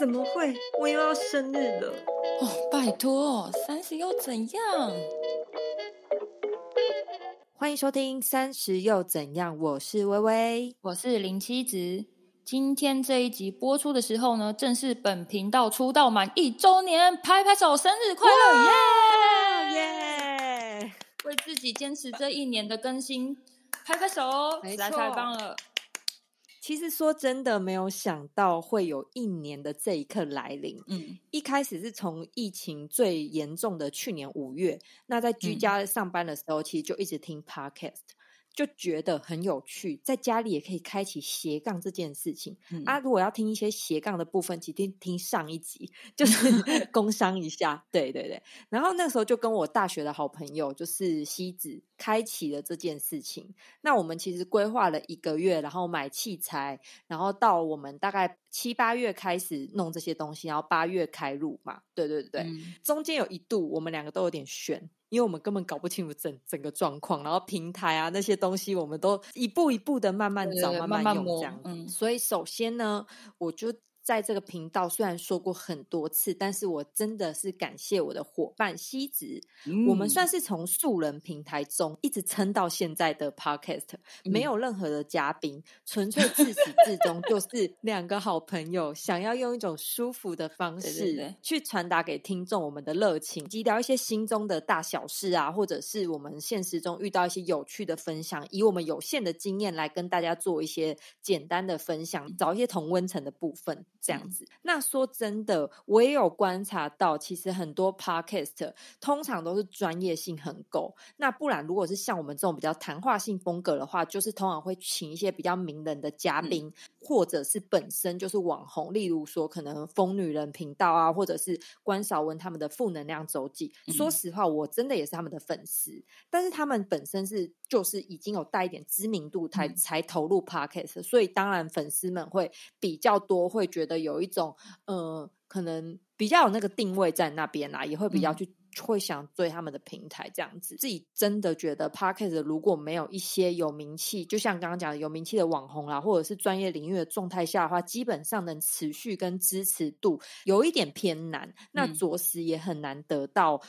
怎么会？我又要生日了！哦，拜托，三十又怎样？欢迎收听《三十又怎样》，我是微微，我是林七子。今天这一集播出的时候呢，正是本频道出道满一周年，拍拍手，生日快乐！耶耶！为自己坚持这一年的更新，拍拍手，实在太棒了。其实说真的，没有想到会有一年的这一刻来临。嗯，一开始是从疫情最严重的去年五月，那在居家上班的时候，其实就一直听 podcast。就觉得很有趣，在家里也可以开启斜杠这件事情啊！如果要听一些斜杠的部分，请听听上一集，就是 工商一下。对对对，然后那时候就跟我大学的好朋友，就是西子，开启了这件事情。那我们其实规划了一个月，然后买器材，然后到我们大概七八月开始弄这些东西，然后八月开录嘛。对对对对，中间有一度我们两个都有点悬。因为我们根本搞不清楚整整个状况，然后平台啊那些东西，我们都一步一步的慢慢找、慢慢用这样。嗯，所以首先呢，我就。在这个频道虽然说过很多次，但是我真的是感谢我的伙伴西子。我们算是从素人平台中一直撑到现在的 Podcast，没有任何的嘉宾，纯粹自始至终就 是两个好朋友，想要用一种舒服的方式去传达给听众我们的热情，及聊一些心中的大小事啊，或者是我们现实中遇到一些有趣的分享，以我们有限的经验来跟大家做一些简单的分享，找一些同温层的部分。这样子，那说真的，我也有观察到，其实很多 podcast 通常都是专业性很够。那不然，如果是像我们这种比较谈话性风格的话，就是通常会请一些比较名人的嘉宾，或者是本身就是网红，例如说可能疯女人频道啊，或者是关少文他们的负能量周记。说实话，我真的也是他们的粉丝，但是他们本身是就是已经有带一点知名度才才投入 podcast，所以当然粉丝们会比较多，会觉得。的有一种呃，可能比较有那个定位在那边啦，也会比较去会想追他们的平台这样子。自己真的觉得 p a r k e t 如果没有一些有名气，就像刚刚讲的有名气的网红啦，或者是专业领域的状态下的话，基本上能持续跟支持度有一点偏难，那着实也很难得到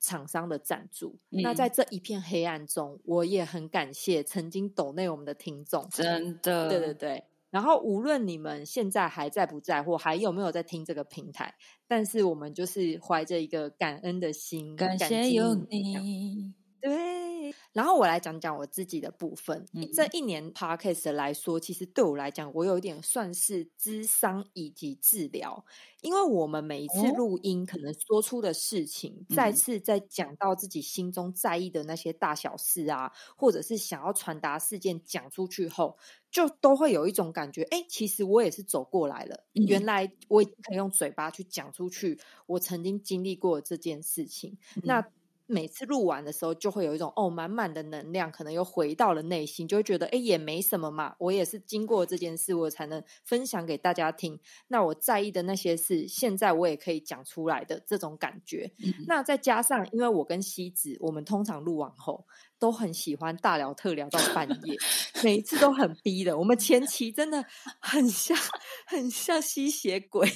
厂商的赞助。那在这一片黑暗中，我也很感谢曾经抖内我们的听众，真的，对对对。然后，无论你们现在还在不在，或还有没有在听这个平台，但是我们就是怀着一个感恩的心，感谢有你。对，然后我来讲讲我自己的部分。这一年 podcast 来说，其实对我来讲，我有一点算是智商以及治疗，因为我们每一次录音，可能说出的事情，再次在讲到自己心中在意的那些大小事啊，或者是想要传达事件讲出去后，就都会有一种感觉，哎，其实我也是走过来了，原来我可以用嘴巴去讲出去，我曾经经历过这件事情，那。每次录完的时候，就会有一种哦，满满的能量，可能又回到了内心，就会觉得哎，也没什么嘛。我也是经过这件事，我才能分享给大家听。那我在意的那些事，现在我也可以讲出来的这种感觉。那再加上，因为我跟西子，我们通常录完后都很喜欢大聊特聊到半夜，每一次都很逼的。我们前期真的很像，很像吸血鬼。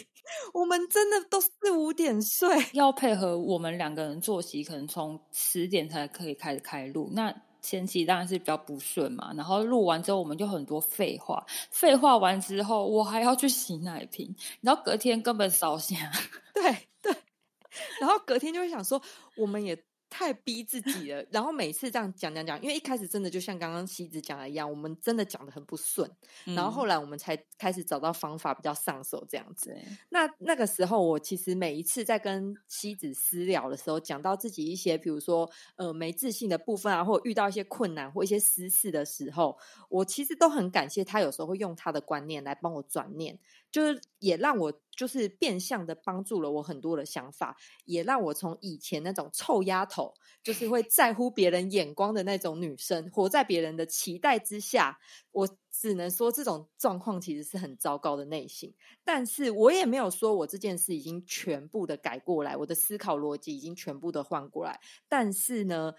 我们真的都四五点睡，要配合我们两个人作息，可能从十点才可以开始开录。那前期当然是比较不顺嘛，然后录完之后，我们就很多废话，废话完之后，我还要去洗奶瓶，然后隔天根本烧香。对对，然后隔天就会想说，我们也。太逼自己了，然后每次这样讲讲讲，因为一开始真的就像刚刚西子讲的一样，我们真的讲的很不顺，然后后来我们才开始找到方法比较上手这样子。那那个时候，我其实每一次在跟西子私聊的时候，讲到自己一些，比如说呃没自信的部分啊，或者遇到一些困难或一些私事的时候，我其实都很感谢他，有时候会用他的观念来帮我转念。就是也让我就是变相的帮助了我很多的想法，也让我从以前那种臭丫头，就是会在乎别人眼光的那种女生，活在别人的期待之下。我只能说这种状况其实是很糟糕的内心，但是我也没有说我这件事已经全部的改过来，我的思考逻辑已经全部的换过来。但是呢，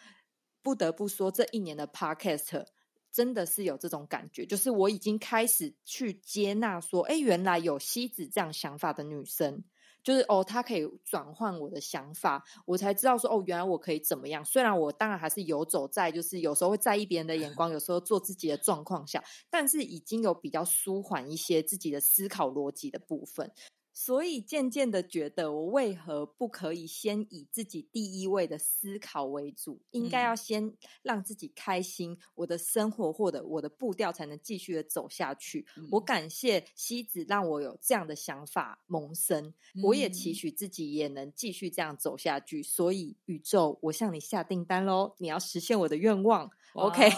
不得不说这一年的 Podcast。真的是有这种感觉，就是我已经开始去接纳说，哎，原来有西子这样想法的女生。就是哦，她可以转换我的想法，我才知道说哦，原来我可以怎么样。虽然我当然还是游走在，就是有时候会在意别人的眼光，有时候做自己的状况下，但是已经有比较舒缓一些自己的思考逻辑的部分。所以渐渐的觉得，我为何不可以先以自己第一位的思考为主？应该要先让自己开心，我的生活或者我的步调才能继续的走下去。我感谢西子让我有这样的想法萌生，我也期许自己也能继续这样走下去。所以宇宙，我向你下订单喽！你要实现我的愿望。OK，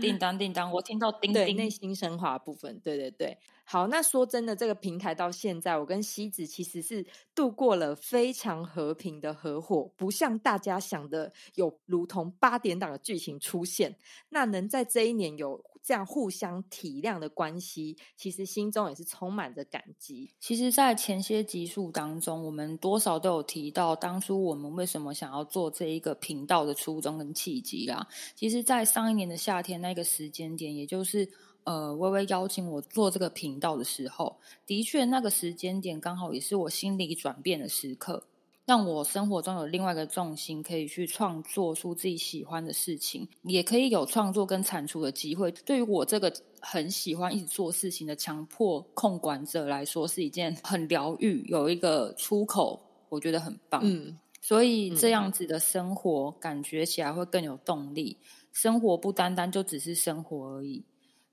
订单订单，我听到 叮叮，内心升华部分，对对对。好，那说真的，这个平台到现在，我跟西子其实是度过了非常和平的合伙，不像大家想的有如同八点档的剧情出现。那能在这一年有这样互相体谅的关系，其实心中也是充满着感激。其实，在前些集数当中，我们多少都有提到当初我们为什么想要做这一个频道的初衷跟契机啦。其实，在上一年的夏天那个时间点，也就是。呃，微微邀请我做这个频道的时候，的确那个时间点刚好也是我心理转变的时刻，让我生活中有另外一个重心，可以去创作出自己喜欢的事情，也可以有创作跟产出的机会。对于我这个很喜欢一直做事情的强迫控管者来说，是一件很疗愈，有一个出口，我觉得很棒。嗯，所以这样子的生活感觉起来会更有动力。生活不单单就只是生活而已。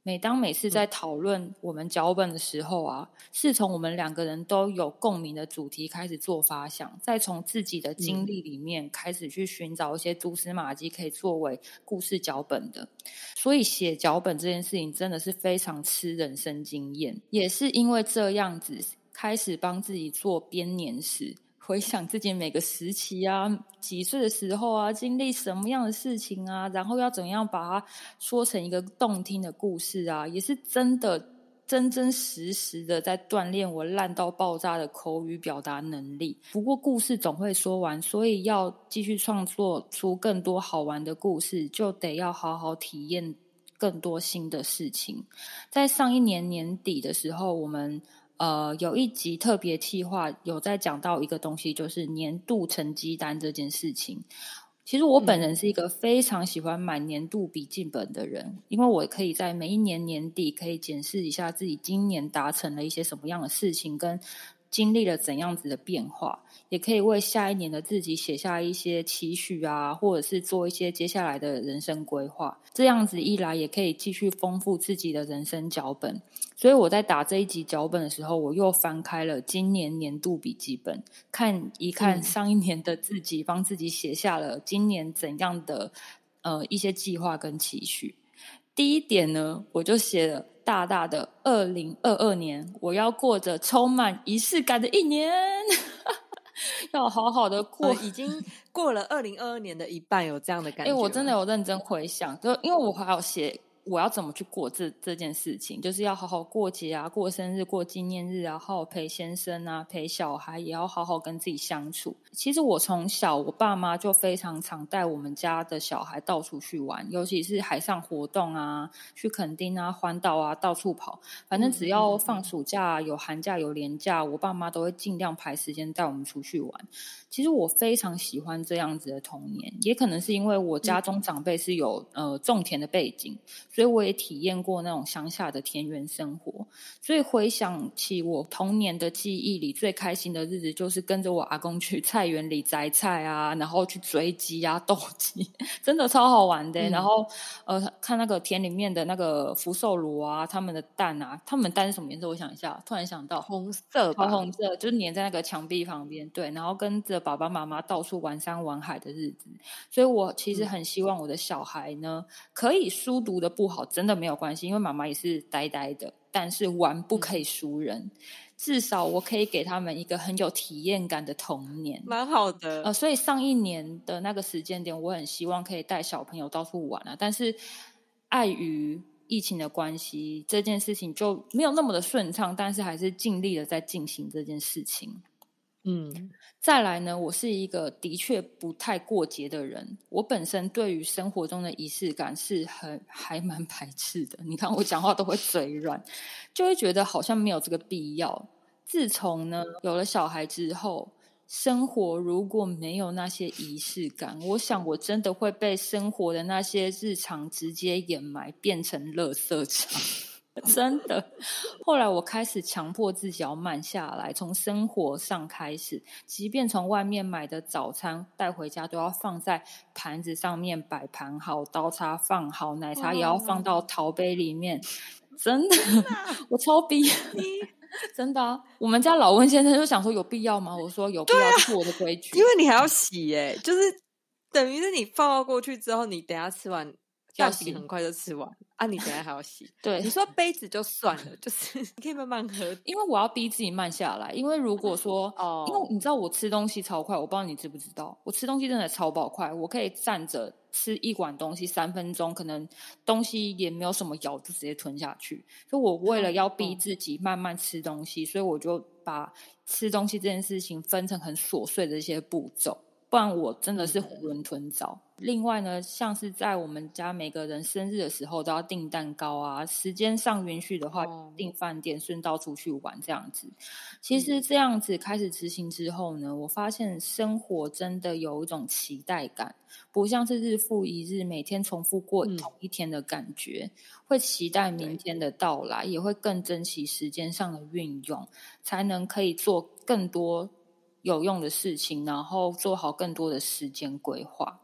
每当每次在讨论我们脚本的时候啊，是从我们两个人都有共鸣的主题开始做发想，再从自己的经历里面开始去寻找一些蛛丝马迹，可以作为故事脚本的。所以写脚本这件事情真的是非常吃人生经验，也是因为这样子开始帮自己做编年史。回想自己每个时期啊，几岁的时候啊，经历什么样的事情啊，然后要怎样把它说成一个动听的故事啊，也是真的真真实实的在锻炼我烂到爆炸的口语表达能力。不过故事总会说完，所以要继续创作出更多好玩的故事，就得要好好体验更多新的事情。在上一年年底的时候，我们。呃，有一集特别企划有在讲到一个东西，就是年度成绩单这件事情。其实我本人是一个非常喜欢买年度笔记本的人，因为我可以在每一年年底可以检视一下自己今年达成了一些什么样的事情，跟经历了怎样子的变化。也可以为下一年的自己写下一些期许啊，或者是做一些接下来的人生规划。这样子一来，也可以继续丰富自己的人生脚本。所以我在打这一集脚本的时候，我又翻开了今年年度笔记本，看一看上一年的自己，帮自己写下了今年怎样的呃一些计划跟期许。第一点呢，我就写了大大的二零二二年，我要过着充满仪式感的一年。要好好的过，已经过了二零二二年的一半，有这样的感觉。哎，我真的有认真回想，就因为我还有写。我要怎么去过这这件事情？就是要好好过节啊，过生日、过纪念日啊，好好陪先生啊，陪小孩，也要好好跟自己相处。其实我从小，我爸妈就非常常带我们家的小孩到处去玩，尤其是海上活动啊，去垦丁啊、环岛啊，到处跑。反正只要放暑假、有寒假、有年假，我爸妈都会尽量排时间带我们出去玩。其实我非常喜欢这样子的童年，也可能是因为我家中长辈是有呃种田的背景。所以我也体验过那种乡下的田园生活，所以回想起我童年的记忆里最开心的日子，就是跟着我阿公去菜园里摘菜啊，然后去追鸡啊、斗鸡，真的超好玩的。然后呃，看那个田里面的那个福寿螺啊，他们的蛋啊，他们蛋是什么颜色？我想一下，突然想到红色，桃红色，就是粘在那个墙壁旁边。对，然后跟着爸爸妈妈到处玩山玩海的日子。所以我其实很希望我的小孩呢，可以书读的不。不好，真的没有关系，因为妈妈也是呆呆的。但是玩不可以输人，至少我可以给他们一个很有体验感的童年，蛮好的。呃，所以上一年的那个时间点，我很希望可以带小朋友到处玩啊。但是碍于疫情的关系，这件事情就没有那么的顺畅。但是还是尽力的在进行这件事情。嗯，再来呢，我是一个的确不太过节的人。我本身对于生活中的仪式感是很还蛮排斥的。你看我讲话都会嘴软，就会觉得好像没有这个必要。自从呢有了小孩之后。生活如果没有那些仪式感，我想我真的会被生活的那些日常直接掩埋，变成垃圾场。真的。后来我开始强迫自己要慢下来，从生活上开始，即便从外面买的早餐带回家，都要放在盘子上面摆盘好，刀叉放好，奶茶也要放到陶杯里面。真的，我超逼。真的，我们家老温先生就想说有必要吗？我说有必要，是我的规矩。因为你还要洗耶，就是等于是你放到过去之后，你等下吃完要洗，很快就吃完。啊，你等下还要洗？对，你说杯子就算了，就是你可以慢慢喝，因为我要逼自己慢下来。因为如果说，哦，因为你知道我吃东西超快，我不知道你知不知道，我吃东西真的超爆快，我可以站着吃一碗东西三分钟，可能东西也没有什么咬，就直接吞下去。所以我为了要逼自己慢慢吃东西，所以我就把吃东西这件事情分成很琐碎的一些步骤。不然我真的是囫囵吞枣。另外呢，像是在我们家每个人生日的时候都要订蛋糕啊，时间上允许的话订饭店，顺道出去玩这样子。其实这样子开始执行之后呢，我发现生活真的有一种期待感，不像是日复一日每天重复过同一天的感觉，会期待明天的到来，也会更珍惜时间上的运用，才能可以做更多。有用的事情，然后做好更多的时间规划。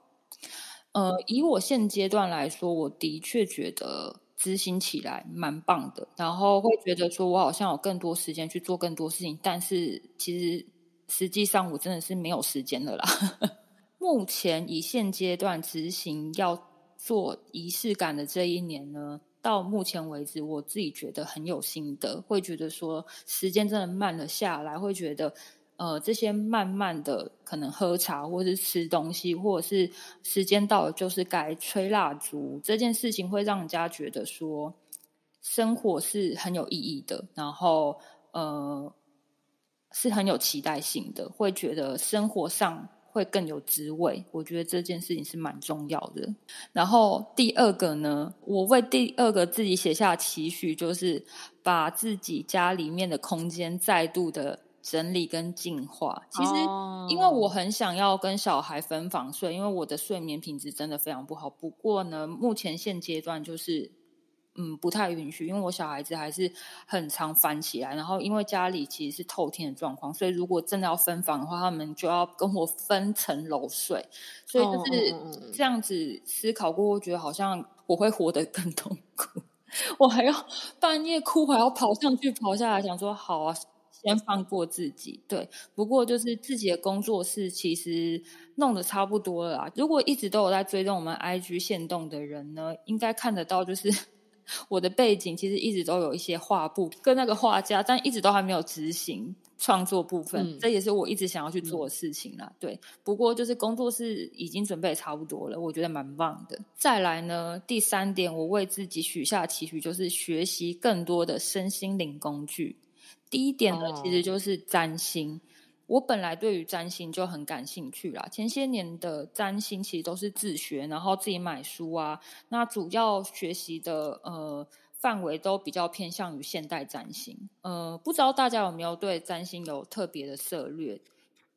呃，以我现阶段来说，我的确觉得执行起来蛮棒的，然后会觉得说我好像有更多时间去做更多事情，但是其实实际上我真的是没有时间了啦。目前以现阶段执行要做仪式感的这一年呢，到目前为止，我自己觉得很有心得，会觉得说时间真的慢了下来，会觉得。呃，这些慢慢的可能喝茶，或是吃东西，或者是时间到了就是该吹蜡烛，这件事情会让人家觉得说生活是很有意义的，然后呃是很有期待性的，会觉得生活上会更有滋味。我觉得这件事情是蛮重要的。然后第二个呢，我为第二个自己写下期许，就是把自己家里面的空间再度的。整理跟净化，其实因为我很想要跟小孩分房睡，因为我的睡眠品质真的非常不好。不过呢，目前现阶段就是嗯不太允许，因为我小孩子还是很常翻起来。然后因为家里其实是透天的状况，所以如果真的要分房的话，他们就要跟我分层楼睡。所以就是这样子思考过，我觉得好像我会活得更痛苦。我还要半夜哭，还要跑上去跑下来，想说好啊。先放过自己，对。不过就是自己的工作室其实弄得差不多了啦。如果一直都有在追踪我们 IG 线动的人呢，应该看得到，就是 我的背景其实一直都有一些画布跟那个画家，但一直都还没有执行创作部分。这也是我一直想要去做的事情啦。对。不过就是工作室已经准备差不多了，我觉得蛮棒的。再来呢，第三点，我为自己许下期许就是学习更多的身心灵工具。第一点呢，其实就是占星。我本来对于占星就很感兴趣啦。前些年的占星其实都是自学，然后自己买书啊。那主要学习的呃范围都比较偏向于现代占星。呃，不知道大家有没有对占星有特别的涉略？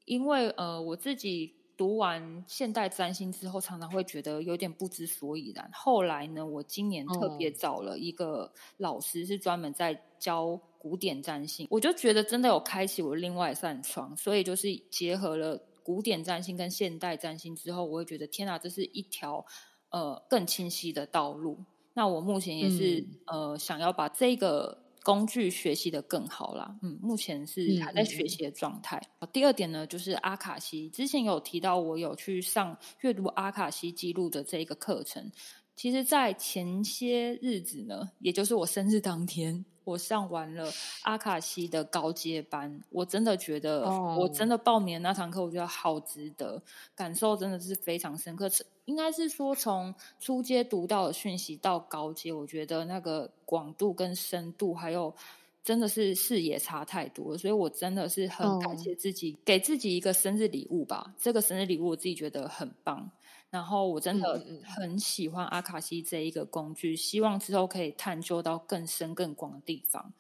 因为呃我自己读完现代占星之后，常常会觉得有点不知所以然。后来呢，我今年特别找了一个老师，是专门在教。古典占星，我就觉得真的有开启我另外一扇窗，所以就是结合了古典占星跟现代占星之后，我会觉得天哪，这是一条呃更清晰的道路。那我目前也是呃想要把这个工具学习的更好啦。嗯，目前是还在学习的状态。第二点呢，就是阿卡西，之前有提到我有去上阅读阿卡西记录的这一个课程，其实，在前些日子呢，也就是我生日当天。我上完了阿卡西的高阶班，我真的觉得，我真的报名那堂课，我觉得好值得，感受真的是非常深刻。应该是说，从初阶读到的讯息到高阶，我觉得那个广度跟深度，还有真的是视野差太多，所以我真的是很感谢自己，给自己一个生日礼物吧。这个生日礼物我自己觉得很棒，然后我真的很喜欢阿卡西这一个工具，希望之后可以探究到更深更广的地方。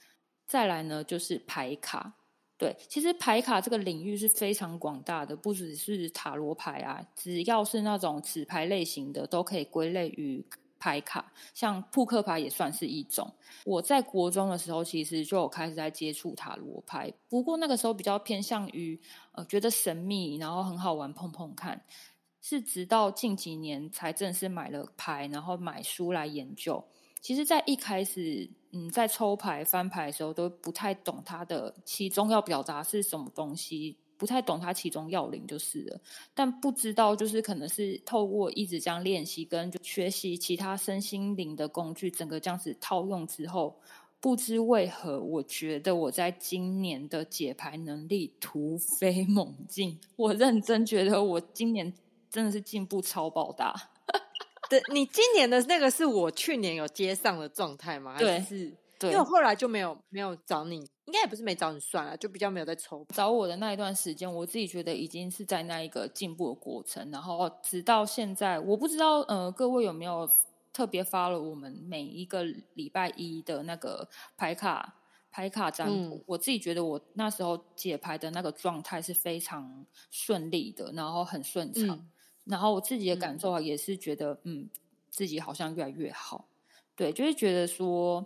再来呢，就是牌卡。对，其实牌卡这个领域是非常广大的，不只是塔罗牌啊，只要是那种纸牌类型的，都可以归类于。牌卡像扑克牌也算是一种。我在国中的时候，其实就有开始在接触塔罗牌，不过那个时候比较偏向于呃觉得神秘，然后很好玩，碰碰看。是直到近几年才正式买了牌，然后买书来研究。其实，在一开始，嗯，在抽牌翻牌的时候，都不太懂它的其中要表达是什么东西。不太懂它其中要领就是了，但不知道就是可能是透过一直这样练习跟学习其他身心灵的工具，整个这样子套用之后，不知为何，我觉得我在今年的解牌能力突飞猛进。我认真觉得我今年真的是进步超爆大。对，你今年的那个是我去年有接上的状态吗？对，是。因为我后来就没有没有找你，应该也不是没找你算了，就比较没有在抽。找我的那一段时间，我自己觉得已经是在那一个进步的过程，然后直到现在，我不知道呃各位有没有特别发了我们每一个礼拜一的那个牌卡牌卡占卜。我自己觉得我那时候解牌的那个状态是非常顺利的，然后很顺畅，然后我自己的感受啊也是觉得嗯自己好像越来越好，对，就是觉得说。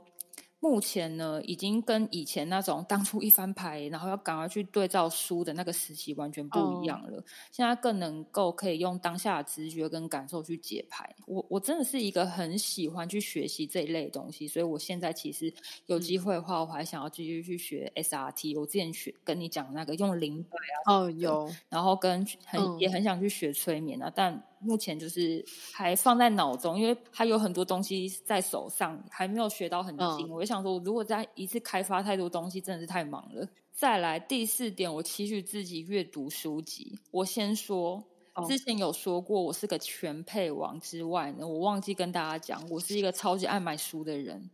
目前呢，已经跟以前那种当初一翻牌，然后要赶快去对照书的那个时期完全不一样了。现在更能够可以用当下的直觉跟感受去解牌。我我真的是一个很喜欢去学习这一类东西，所以我现在其实有机会的话，我还想要继续去学 SRT。我之前学跟你讲那个用灵摆啊，哦有，然后跟很也很想去学催眠啊，但。目前就是还放在脑中，因为还有很多东西在手上，还没有学到很精。我就想说，如果再一次开发太多东西，真的是太忙了。再来第四点，我期许自己阅读书籍。我先说，之前有说过我是个全配王之外呢，我忘记跟大家讲，我是一个超级爱买书的人。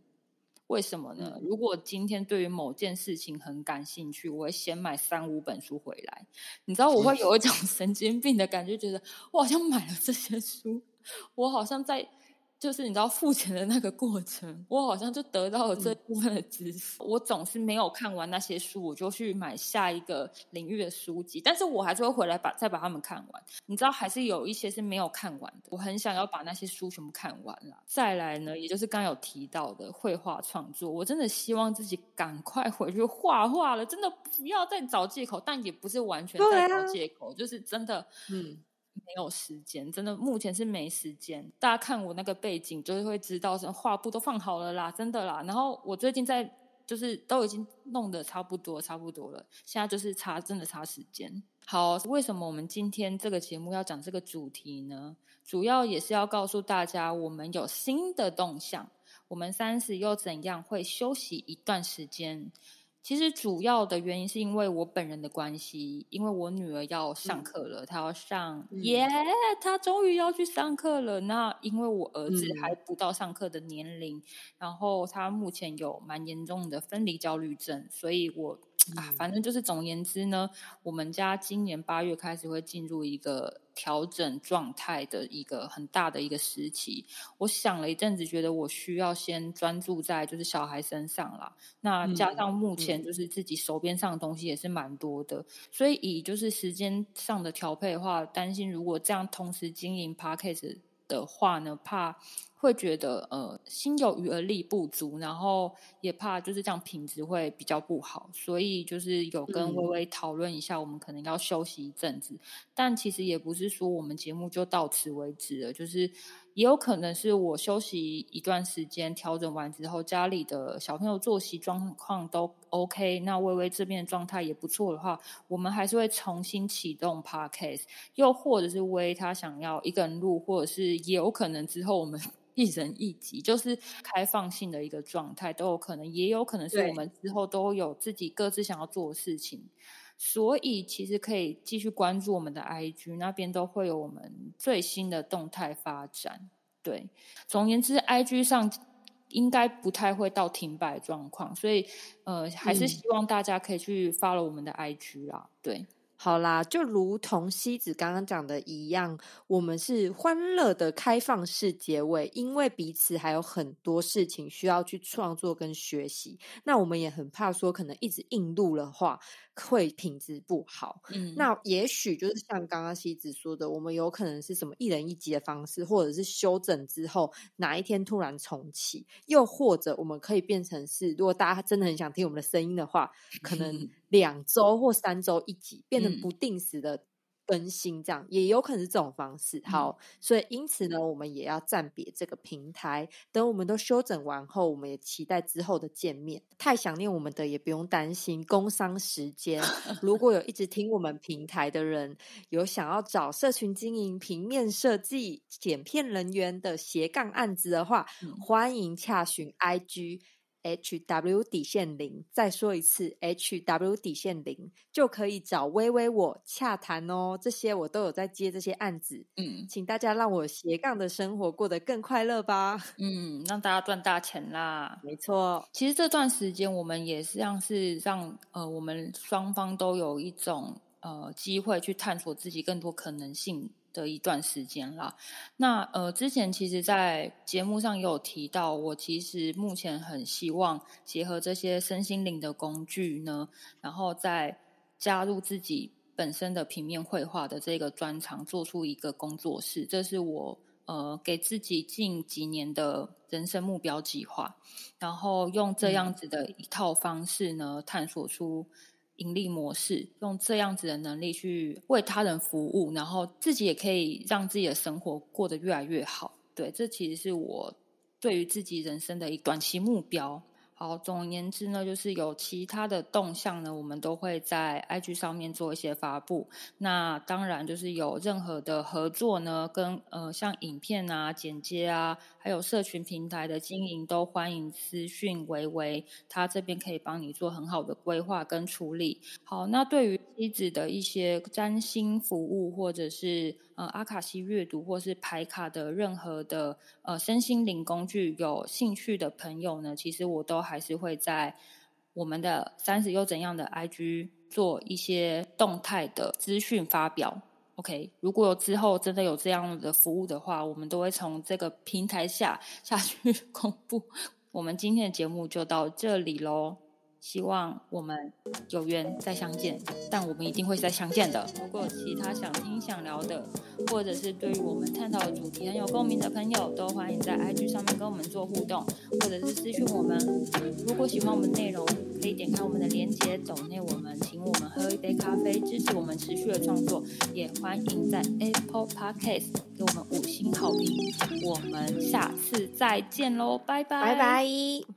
为什么呢？如果今天对于某件事情很感兴趣，我会先买三五本书回来。你知道，我会有一种 神经病的感觉，觉得我好像买了这些书，我好像在。就是你知道付钱的那个过程，我好像就得到了这部分的知识。我总是没有看完那些书，我就去买下一个领域的书籍，但是我还是会回来把再把它们看完。你知道，还是有一些是没有看完的。我很想要把那些书全部看完了。再来呢，也就是刚有提到的绘画创作，我真的希望自己赶快回去画画了，真的不要再找借口，但也不是完全在找借口，就是真的，嗯。没有时间，真的目前是没时间。大家看我那个背景，就是会知道，什么画布都放好了啦，真的啦。然后我最近在，就是都已经弄得差不多，差不多了。现在就是差，真的差时间。好，为什么我们今天这个节目要讲这个主题呢？主要也是要告诉大家，我们有新的动向。我们三十又怎样？会休息一段时间。其实主要的原因是因为我本人的关系，因为我女儿要上课了，她要上耶，她终于要去上课了。那因为我儿子还不到上课的年龄，然后他目前有蛮严重的分离焦虑症，所以我。啊，反正就是总言之呢，我们家今年八月开始会进入一个调整状态的一个很大的一个时期。我想了一阵子，觉得我需要先专注在就是小孩身上啦。那加上目前就是自己手边上的东西也是蛮多的，所以以就是时间上的调配的话，担心如果这样同时经营 p a c k a g e 的话呢，怕。会觉得呃心有余而力不足，然后也怕就是这样品质会比较不好，所以就是有跟微微讨论一下，我们可能要休息一阵子。但其实也不是说我们节目就到此为止了，就是也有可能是我休息一段时间，调整完之后，家里的小朋友作息状况都 OK，那微微这边的状态也不错的话，我们还是会重新启动 Podcast，又或者是微他想要一个人录，或者是也有可能之后我们。一人一集，就是开放性的一个状态，都有可能，也有可能是我们之后都有自己各自想要做的事情，所以其实可以继续关注我们的 IG 那边，都会有我们最新的动态发展。对，总而言之，IG 上应该不太会到停摆状况，所以呃，还是希望大家可以去 follow 我们的 IG 啊，对。好啦，就如同西子刚刚讲的一样，我们是欢乐的开放式结尾，因为彼此还有很多事情需要去创作跟学习。那我们也很怕说，可能一直硬录的话。会品质不好，嗯，那也许就是像刚刚西子说的，我们有可能是什么一人一集的方式，或者是修整之后哪一天突然重启，又或者我们可以变成是，如果大家真的很想听我们的声音的话，可能 两周或三周一集，变成不定时的。更新这样也有可能是这种方式，好，所以因此呢，我们也要暂别这个平台。等我们都休整完后，我们也期待之后的见面。太想念我们的也不用担心，工商时间。如果有一直听我们平台的人，有想要找社群经营、平面设计、剪片人员的斜杠案子的话，欢迎洽询 IG。H W 底线零，再说一次，H W 底线零就可以找微微我洽谈哦。这些我都有在接这些案子，嗯，请大家让我斜杠的生活过得更快乐吧。嗯，让大家赚大钱啦。没错，其实这段时间我们也是像是让呃我们双方都有一种呃机会去探索自己更多可能性。的一段时间啦。那呃，之前其实，在节目上也有提到，我其实目前很希望结合这些身心灵的工具呢，然后再加入自己本身的平面绘画的这个专长，做出一个工作室。这是我呃给自己近几年的人生目标计划，然后用这样子的一套方式呢，探索出。盈利模式，用这样子的能力去为他人服务，然后自己也可以让自己的生活过得越来越好。对，这其实是我对于自己人生的一短期目标。好，总而言之呢，就是有其他的动向呢，我们都会在 IG 上面做一些发布。那当然，就是有任何的合作呢，跟呃像影片啊、剪接啊，还有社群平台的经营，都欢迎私讯维维，他这边可以帮你做很好的规划跟处理。好，那对于妻子的一些占星服务，或者是呃阿卡西阅读，或是牌卡的任何的呃身心灵工具，有兴趣的朋友呢，其实我都。还是会在我们的三十又怎样的 IG 做一些动态的资讯发表。OK，如果之后真的有这样的服务的话，我们都会从这个平台下下去 公布。我们今天的节目就到这里喽。希望我们有缘再相见，但我们一定会再相见的。如果其他想听、想聊的，或者是对于我们探讨的主题很有共鸣的朋友，都欢迎在 IG 上面跟我们做互动，或者是私讯我们。如果喜欢我们内容，可以点开我们的链接，走内我们，我们喝一杯咖啡，支持我们持续的创作。也欢迎在 Apple Podcast 给我们五星好评。我们下次再见喽，拜拜，拜拜。